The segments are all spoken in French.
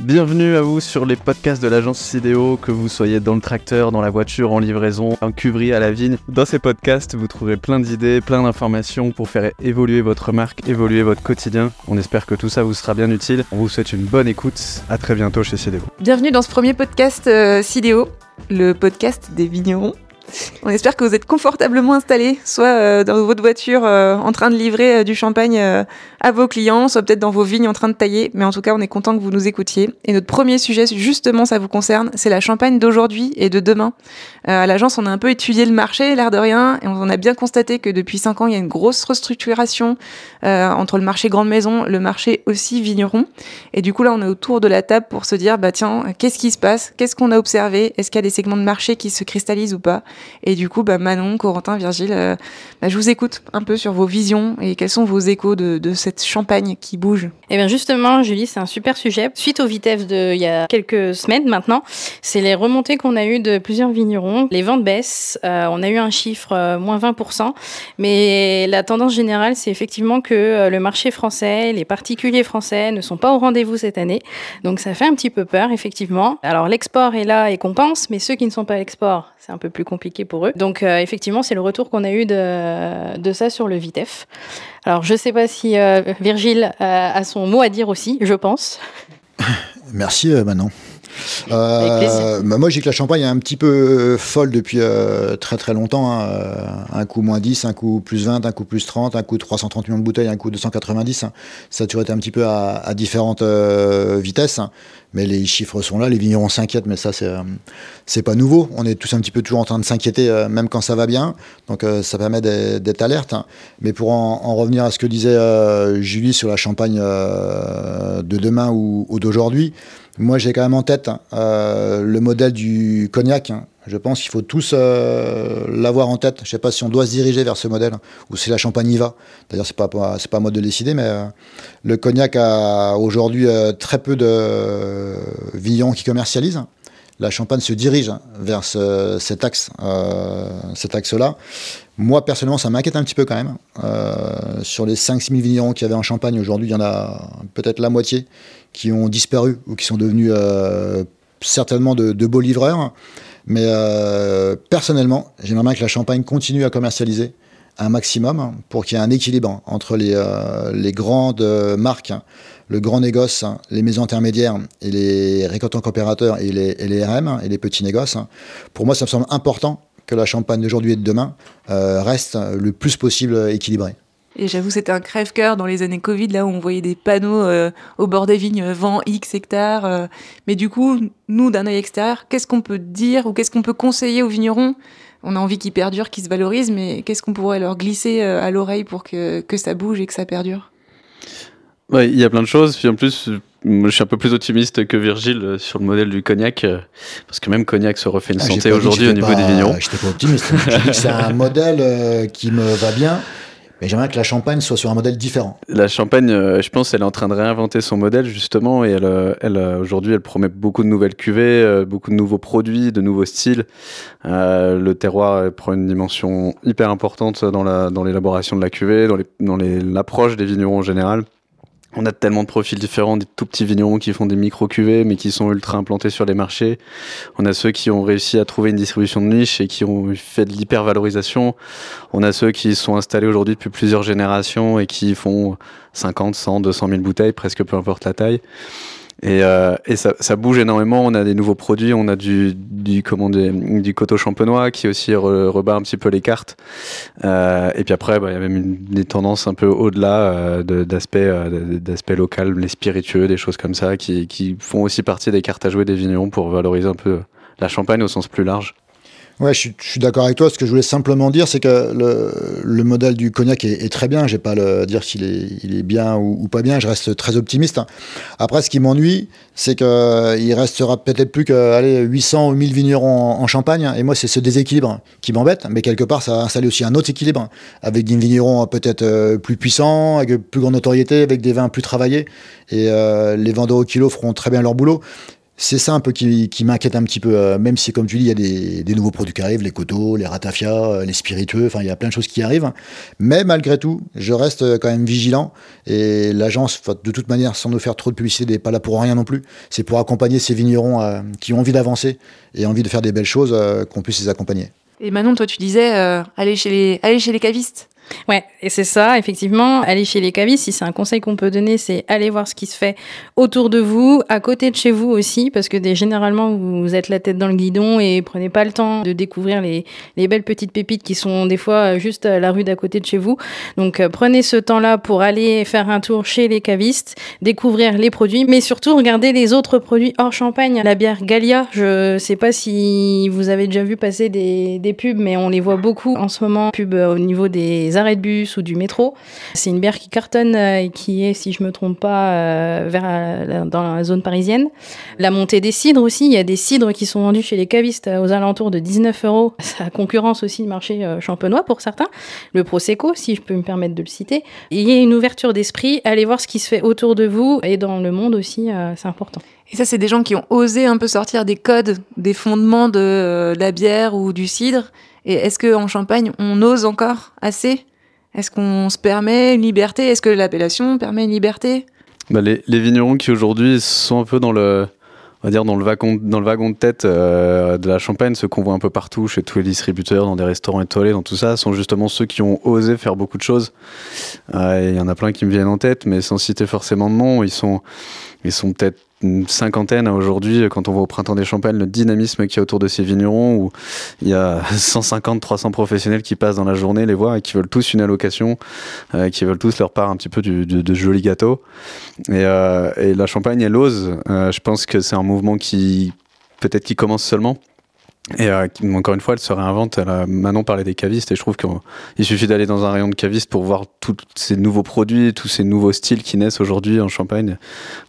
Bienvenue à vous sur les podcasts de l'agence Sidéo, que vous soyez dans le tracteur, dans la voiture, en livraison, en cuverie à la vigne. Dans ces podcasts, vous trouverez plein d'idées, plein d'informations pour faire évoluer votre marque, évoluer votre quotidien. On espère que tout ça vous sera bien utile. On vous souhaite une bonne écoute. À très bientôt chez Sidéo. Bienvenue dans ce premier podcast euh, Sidéo, le podcast des vignerons. On espère que vous êtes confortablement installés, soit euh, dans votre voiture euh, en train de livrer euh, du champagne à vos clients, soit peut-être dans vos vignes en train de tailler. Mais en tout cas, on est content que vous nous écoutiez. Et notre premier sujet, justement, ça vous concerne, c'est la champagne d'aujourd'hui et de demain. à l'agence, on a un peu étudié le marché, l'air de rien, et on a bien constaté que depuis 5 ans, il y a une grosse restructuration entre le marché grande maison, le marché aussi vigneron. Et du coup, là, on est autour de la table pour se dire, bah tiens, qu'est-ce qui se passe? Qu'est-ce qu'on a observé? Est-ce qu'il y a des segments de marché qui se cristallisent ou pas? Et du coup, bah, Manon, Corentin, Virgile, euh, bah, je vous écoute un peu sur vos visions et quels sont vos échos de, cette champagne qui bouge. Eh bien justement, Julie, c'est un super sujet. Suite aux vitesses de il y a quelques semaines maintenant, c'est les remontées qu'on a eues de plusieurs vignerons. Les ventes baissent, euh, on a eu un chiffre euh, moins 20%, mais la tendance générale, c'est effectivement que le marché français, les particuliers français ne sont pas au rendez-vous cette année. Donc ça fait un petit peu peur, effectivement. Alors l'export est là et compense, mais ceux qui ne sont pas à l'export, c'est un peu plus compliqué pour eux. Donc euh, effectivement, c'est le retour qu'on a eu de, ça sur le Vitef. Alors je ne sais pas si euh, Virgile a son mot à dire aussi, je pense. Merci Manon. Euh, bah, moi, j'ai que la Champagne est un petit peu folle depuis euh, très très longtemps. Hein. Un coup moins 10, un coup plus 20, un coup plus 30, un coup 330 millions de bouteilles, un coup 290. Hein. Ça a toujours été un petit peu à, à différentes euh, vitesses. Hein. Mais les chiffres sont là, les vignerons s'inquiètent, mais ça, c'est, euh, c'est pas nouveau. On est tous un petit peu toujours en train de s'inquiéter, euh, même quand ça va bien. Donc, ça permet d'être alerte. Mais pour en, en, revenir à ce que disait Julie sur la champagne de demain ou, ou d'aujourd'hui, moi, j'ai quand même en tête euh, le modèle du cognac. Je pense qu'il faut tous euh, l'avoir en tête. Je ne sais pas si on doit se diriger vers ce modèle ou si la Champagne y va. D'ailleurs, ce n'est pas, c'est pas à moi de décider, mais euh, le cognac a aujourd'hui très peu de vignerons qui commercialisent. La Champagne se dirige vers cet axe, cet axe-là. Moi, personnellement, ça m'inquiète un petit peu quand même. sur les 5-6 000 vignerons qu'il y avait en Champagne, aujourd'hui, il y en a peut-être la moitié qui ont disparu ou qui sont devenus euh, certainement de, beaux livreurs. Mais euh, personnellement, j'aimerais bien que la Champagne continue à commercialiser un maximum pour qu'il y ait un équilibre entre les, euh, les grandes marques, le grand négoce, les maisons intermédiaires et les récoltants coopérateurs et les, et les RM et les petits négoces. Pour moi, ça me semble important que la Champagne d'aujourd'hui et de demain reste le plus possible équilibrée. Et j'avoue, c'était un crève-cœur dans les années Covid, là où on voyait des panneaux euh, au bord des vignes, euh, vent X hectares. Euh. mais du coup, nous, d'un œil extérieur, qu'est-ce qu'on peut dire ou qu'est-ce qu'on peut conseiller aux vignerons? On a envie qu'ils perdurent, qu'ils se valorisent, mais qu'est-ce qu'on pourrait leur glisser à l'oreille pour que, que ça bouge et que ça perdure? Ouais, il y a plein de choses. Puis en plus, je suis un peu plus optimiste que Virgile sur le modèle du cognac, parce que même cognac se refait une ah, santé aujourd'hui au niveau des vignerons. Je pas optimiste. c'est un modèle qui me va bien. Mais j'aimerais que la Champagne soit sur un modèle différent. La Champagne, euh, je pense, elle est en train de réinventer son modèle justement, et elle, euh, elle euh, aujourd'hui, elle promet beaucoup de nouvelles cuvées, beaucoup de nouveaux produits, de nouveaux styles. le terroir prend une dimension hyper importante dans la dans l'élaboration de la cuvée, dans l'approche des vignerons en général on a tellement de profils différents, des tout petits vignerons qui font des micro-cuvées, mais qui sont ultra implantés sur les marchés. On a ceux qui ont réussi à trouver une distribution de niche et qui ont fait de l'hyper-valorisation. On a ceux qui sont installés aujourd'hui depuis plusieurs générations et qui font 50, 100, 200 000 bouteilles, presque peu importe la taille. Et, euh, et ça, ça, bouge énormément. On a des nouveaux produits. On a du, du, comment du coteau champenois qui aussi rebat un petit peu les cartes. Euh, et puis après, bah, il y a même une, des tendances un peu au-delà euh, d'aspects euh, d'aspect local, les spiritueux, des choses comme ça, qui, qui font aussi partie des cartes à jouer des vignerons pour valoriser un peu la champagne au sens plus large. Ouais, je suis, d'accord avec toi. Ce que je voulais simplement dire, c'est que le, modèle du cognac est, très bien. Je vais pas le dire s'il est, bien ou, pas bien. Je reste très optimiste. Après, ce qui m'ennuie, c'est qu'il restera peut-être plus que allez, 800 ou 1000 vignerons en, Champagne. Et moi, c'est ce déséquilibre qui m'embête. Mais quelque part, ça va installer aussi un autre équilibre avec des vignerons peut-être euh, plus puissants, avec plus grande notoriété, avec des vins plus travaillés. Et euh, les vendeurs au kilo feront très bien leur boulot c'est ça un peu qui, m'inquiète un petit peu, euh, même si, comme tu dis, il y a des, nouveaux produits qui arrivent, les coteaux, les ratafias, euh, les spiritueux, enfin, il y a plein de choses qui arrivent. Mais malgré tout, je reste quand même vigilant. Et l'agence, de toute manière, sans nous faire trop de publicité, n'est pas là pour rien non plus. C'est pour accompagner ces vignerons qui ont envie d'avancer et envie de faire des belles choses, qu'on puisse les accompagner. Et Manon, toi, tu disais, les, aller chez les cavistes Ouais, et c'est ça, effectivement, aller chez les cavistes, si c'est un conseil qu'on peut donner, c'est aller voir ce qui se fait autour de vous, à côté de chez vous aussi, parce que généralement, vous êtes la tête dans le guidon et prenez pas le temps de découvrir les, les belles petites pépites qui sont des fois juste à la rue d'à côté de chez vous. Donc, euh, prenez ce temps-là pour aller faire un tour chez les cavistes, découvrir les produits, mais surtout regarder les autres produits hors champagne. La bière Gallia, je sais pas si vous avez déjà vu passer des, des pubs, mais on les voit beaucoup en ce moment, pubs au niveau des arrêts de bus ou du métro. C'est une bière qui cartonne euh, et qui est, si je me trompe pas, euh, vers euh, dans la zone parisienne. La montée des cidres aussi, il y a des cidres qui sont vendus chez les cavistes aux alentours de 19 euros. Ça concurrence aussi le marché champenois pour certains. Le Prosecco, si je peux me permettre de le citer. il y a une ouverture d'esprit, allez voir ce qui se fait autour de vous et dans le monde aussi, c'est important. Et ça, c'est des gens qui ont osé un peu sortir des codes, des fondements de la bière ou du cidre. Et est-ce qu'en Champagne, on ose encore assez est-ce qu'on se permet une liberté? Est-ce que l'appellation permet une liberté? Bah, les, vignerons qui aujourd'hui sont un peu dans le, on va dire dans le wagon, de tête euh, de la Champagne, ceux qu'on voit un peu partout chez tous les distributeurs, dans des restaurants étoilés, dans tout ça, sont justement ceux qui ont osé faire beaucoup de choses. Euh, il y en a plein qui me viennent en tête, mais sans citer forcément de nom, ils sont, ils sont peut-être une cinquantaine aujourd'hui, quand on voit au printemps des Champagnes le dynamisme qu'il y a autour de ces vignerons, où il y a 150, 300 professionnels qui passent dans la journée, les voir et qui veulent tous une allocation, euh, qui veulent tous leur part un petit peu du, de, joli gâteau. Et, euh, et, la Champagne, elle ose. Euh, je pense que c'est un mouvement qui peut-être qui commence seulement. Et euh, encore une fois, elle se réinvente. Manon parlait des cavistes et je trouve qu'il suffit d'aller dans un rayon de cavistes pour voir tous ces nouveaux produits, tous ces nouveaux styles qui naissent aujourd'hui en Champagne.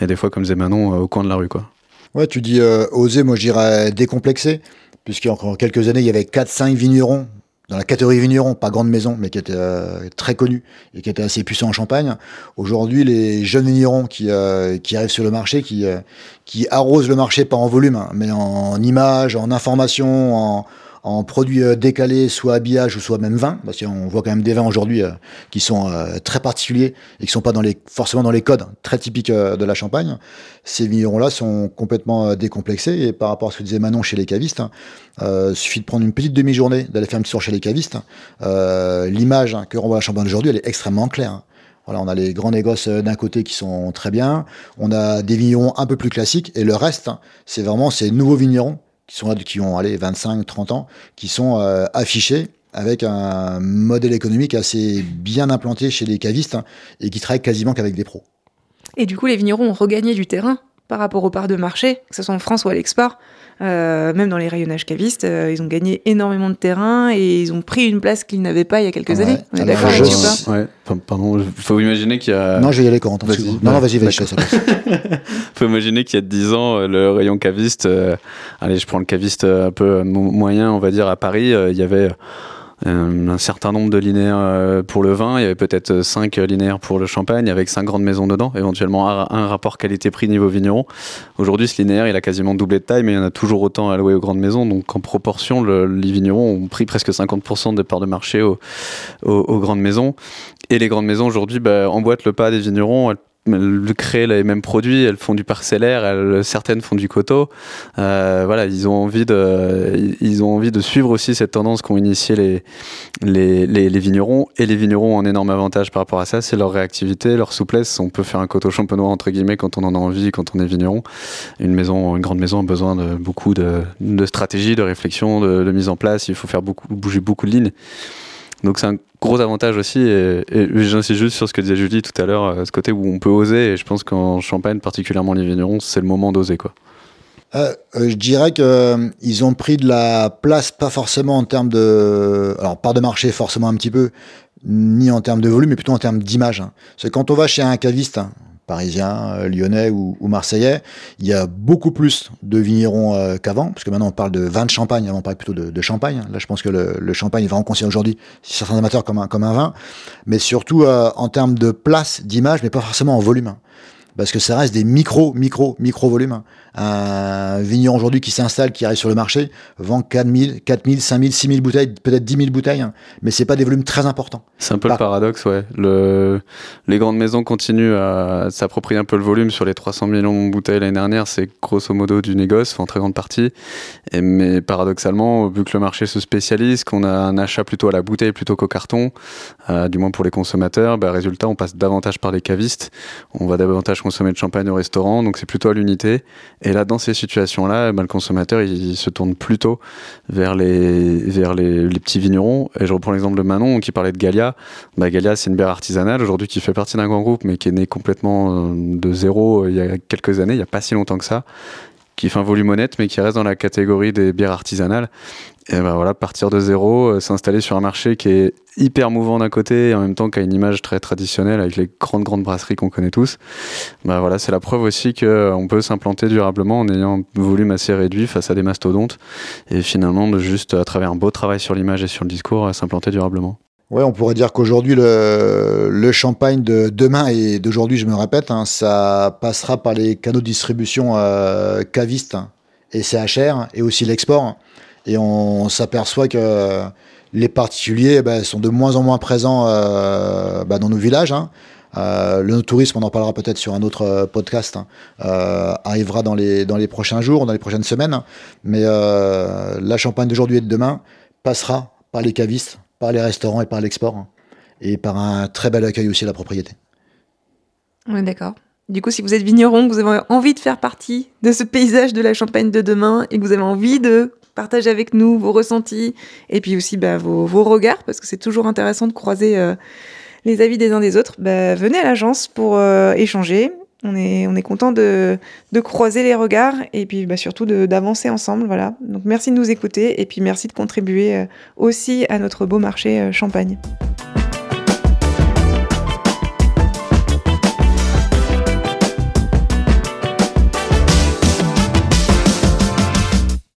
Et des fois, comme disait Manon, euh, au coin de la rue. Quoi. Ouais, tu dis euh, oser, moi je dirais décomplexer. Puisqu'il y a encore quelques années, il y avait 4-5 vignerons dans la catégorie vigneron, pas grande maison, mais qui était euh, très connu et qui était assez puissant en Champagne. Aujourd'hui, les jeunes vignerons qui, euh, qui arrivent sur le marché, qui, euh, qui arrosent le marché pas en volume, hein, mais en images, en information, en, en produits euh, décalés, soit habillage ou soit même vin, parce qu'on voit quand même des vins aujourd'hui euh, qui sont euh, très particuliers et qui sont pas dans les, forcément dans les codes très typiques de la Champagne. Ces vignerons-là sont complètement décomplexés et par rapport à ce que disait Manon chez les cavistes, il suffit de prendre une petite demi-journée, d'aller faire un petit tour chez les cavistes. L'image que renvoie la Champagne aujourd'hui, elle est extrêmement claire. Voilà, on a les grands négoces d'un côté qui sont très bien, on a des vignerons un peu plus classiques, et le reste, c'est vraiment ces nouveaux vignerons qui sont là, qui ont allé 25, 30 ans, qui sont euh, affichés avec un modèle économique assez bien implanté chez les cavistes hein, et qui travaillent quasiment qu'avec des pros. Et du coup, les vignerons ont regagné du terrain par rapport aux parts de marché, que ce soit en France ou à l'export. Euh, même dans les rayonnages cavistes, euh, ils ont gagné énormément de terrain et ils ont pris une place qu'ils n'avaient pas il y a quelques années. On est d'accord là-dessus ouais. Pardon, il faut imaginer qu'il y a. Non, je vais y aller, Corentin. Vas non, non, vas-y, vas-y, Il faut imaginer qu'il y a 10 ans, euh, le rayon caviste, allez, je prends le caviste un peu moyen, on va dire, à Paris, il y avait un certain nombre de linéaires euh, pour le vin, il y avait peut-être 5 linéaires pour le champagne, avec 5 grandes maisons dedans, éventuellement un, rapport qualité-prix niveau vigneron. Aujourd'hui, ce linéaire, il a quasiment doublé de taille, mais il y en a toujours autant alloué aux grandes maisons. Donc en proportion, les vignerons ont pris presque 50% de parts de marché aux, grandes maisons. Et les grandes maisons aujourd'hui bah, emboîtent le pas des vignerons, créent les mêmes produits, elles font du parcellaire, elles, certaines font du coteau. Euh, voilà, ils ont envie de, ils ont envie de suivre aussi cette tendance qu'ont initié les, les, les, vignerons. Et les vignerons ont un énorme avantage par rapport à ça, c'est leur réactivité, leur souplesse. On peut faire un coteau champenois entre guillemets quand on en a envie, quand on est vigneron. Une maison, une grande maison a besoin de beaucoup de, de stratégie, de réflexion, de, mise en place. Il faut faire bouger beaucoup de lignes. Donc c'est un gros avantage aussi. Et, j'insiste juste sur ce que disait Julie tout à l'heure, euh, ce côté où on peut oser. Et je pense qu'en Champagne, particulièrement les vignerons, c'est le moment d'oser. quoi. Euh, euh, je dirais qu'ils ont pris de la place, pas forcément en termes de. Alors, part de marché, forcément un petit peu, ni en termes de volume, mais plutôt en termes d'image. C'est quand on va chez un caviste, hein, parisien, euh, lyonnais ou, marseillais, il y a beaucoup plus de vignerons euh, qu'avant, parce que maintenant on parle de vin de champagne, avant on parlait plutôt de, champagne. Là, je pense que le, champagne est vraiment considéré aujourd'hui, certains amateurs, comme un, comme un vin, mais surtout euh, en termes de place, d'image, mais pas forcément en volume. Parce que ça reste des micro, micro, micro volumes. Un vigneron aujourd'hui qui s'installe, qui arrive sur le marché, vend 4000, 4000, 5000, 6000 bouteilles, peut-être 10 000 bouteilles, hein. mais c'est pas des volumes très importants. C'est un peu le paradoxe, ouais. Le... Les grandes maisons continuent à s'approprier un peu le volume sur les 300 millions de bouteilles l'année dernière, c'est grosso modo du négoce, en très grande partie. Et, mais paradoxalement, vu que le marché se spécialise, qu'on a un achat plutôt à la bouteille plutôt qu'au carton, euh, du moins pour les consommateurs, bah, résultat, on passe davantage par les cavistes, on va davantage consommer de champagne au restaurant, donc c'est plutôt à l'unité. Et là, dans ces situations-là, bah, le consommateur, il, se tourne plutôt vers les, vers les, petits vignerons. Et je reprends l'exemple de Manon qui parlait de Galia. Bah, Galia, c'est une bière artisanale aujourd'hui qui fait partie d'un grand groupe, mais qui est née complètement euh, de zéro euh, il y a quelques années, il n'y a pas si longtemps que ça qui fait un volume honnête, mais qui reste dans la catégorie des bières artisanales. Et ben voilà, partir de zéro, euh, s'installer sur un marché qui est hyper mouvant d'un côté et en même temps qui a une image très traditionnelle avec les grandes grandes brasseries qu'on connaît tous. Ben voilà, c'est la preuve aussi qu'on euh, peut s'implanter durablement en ayant un volume assez réduit face à des mastodontes et finalement de juste à travers un beau travail sur l'image et sur le discours s'implanter durablement. Ouais, on pourrait dire qu'aujourd'hui, le, champagne de demain et d'aujourd'hui, je me répète, hein, ça passera par les canaux de distribution euh, cavistes et CHR et aussi l'export. Et on s'aperçoit que les particuliers bah, sont de moins en moins présents euh, bah, dans nos villages. Hein. Euh, le tourisme, on en parlera peut-être sur un autre euh, podcast, hein, arrivera dans les, dans les prochains jours, dans les prochaines semaines. Mais la champagne d'aujourd'hui et de demain passera par les cavistes par les restaurants et par l'export, hein, et par un très bel accueil aussi à la propriété. Oui, d'accord. Du coup, si vous êtes vigneron, que vous avez envie de faire partie de ce paysage de la Champagne de demain et que vous avez envie de partager avec nous vos ressentis et puis aussi bah, vos, regards, parce que c'est toujours intéressant de croiser euh, les avis des uns des autres, bah, venez à l'agence pour euh, échanger. On est, on est content de, croiser les regards et puis bah, surtout d'avancer ensemble. Voilà. Donc merci de nous écouter et puis merci de contribuer euh, aussi à notre beau marché euh, champagne.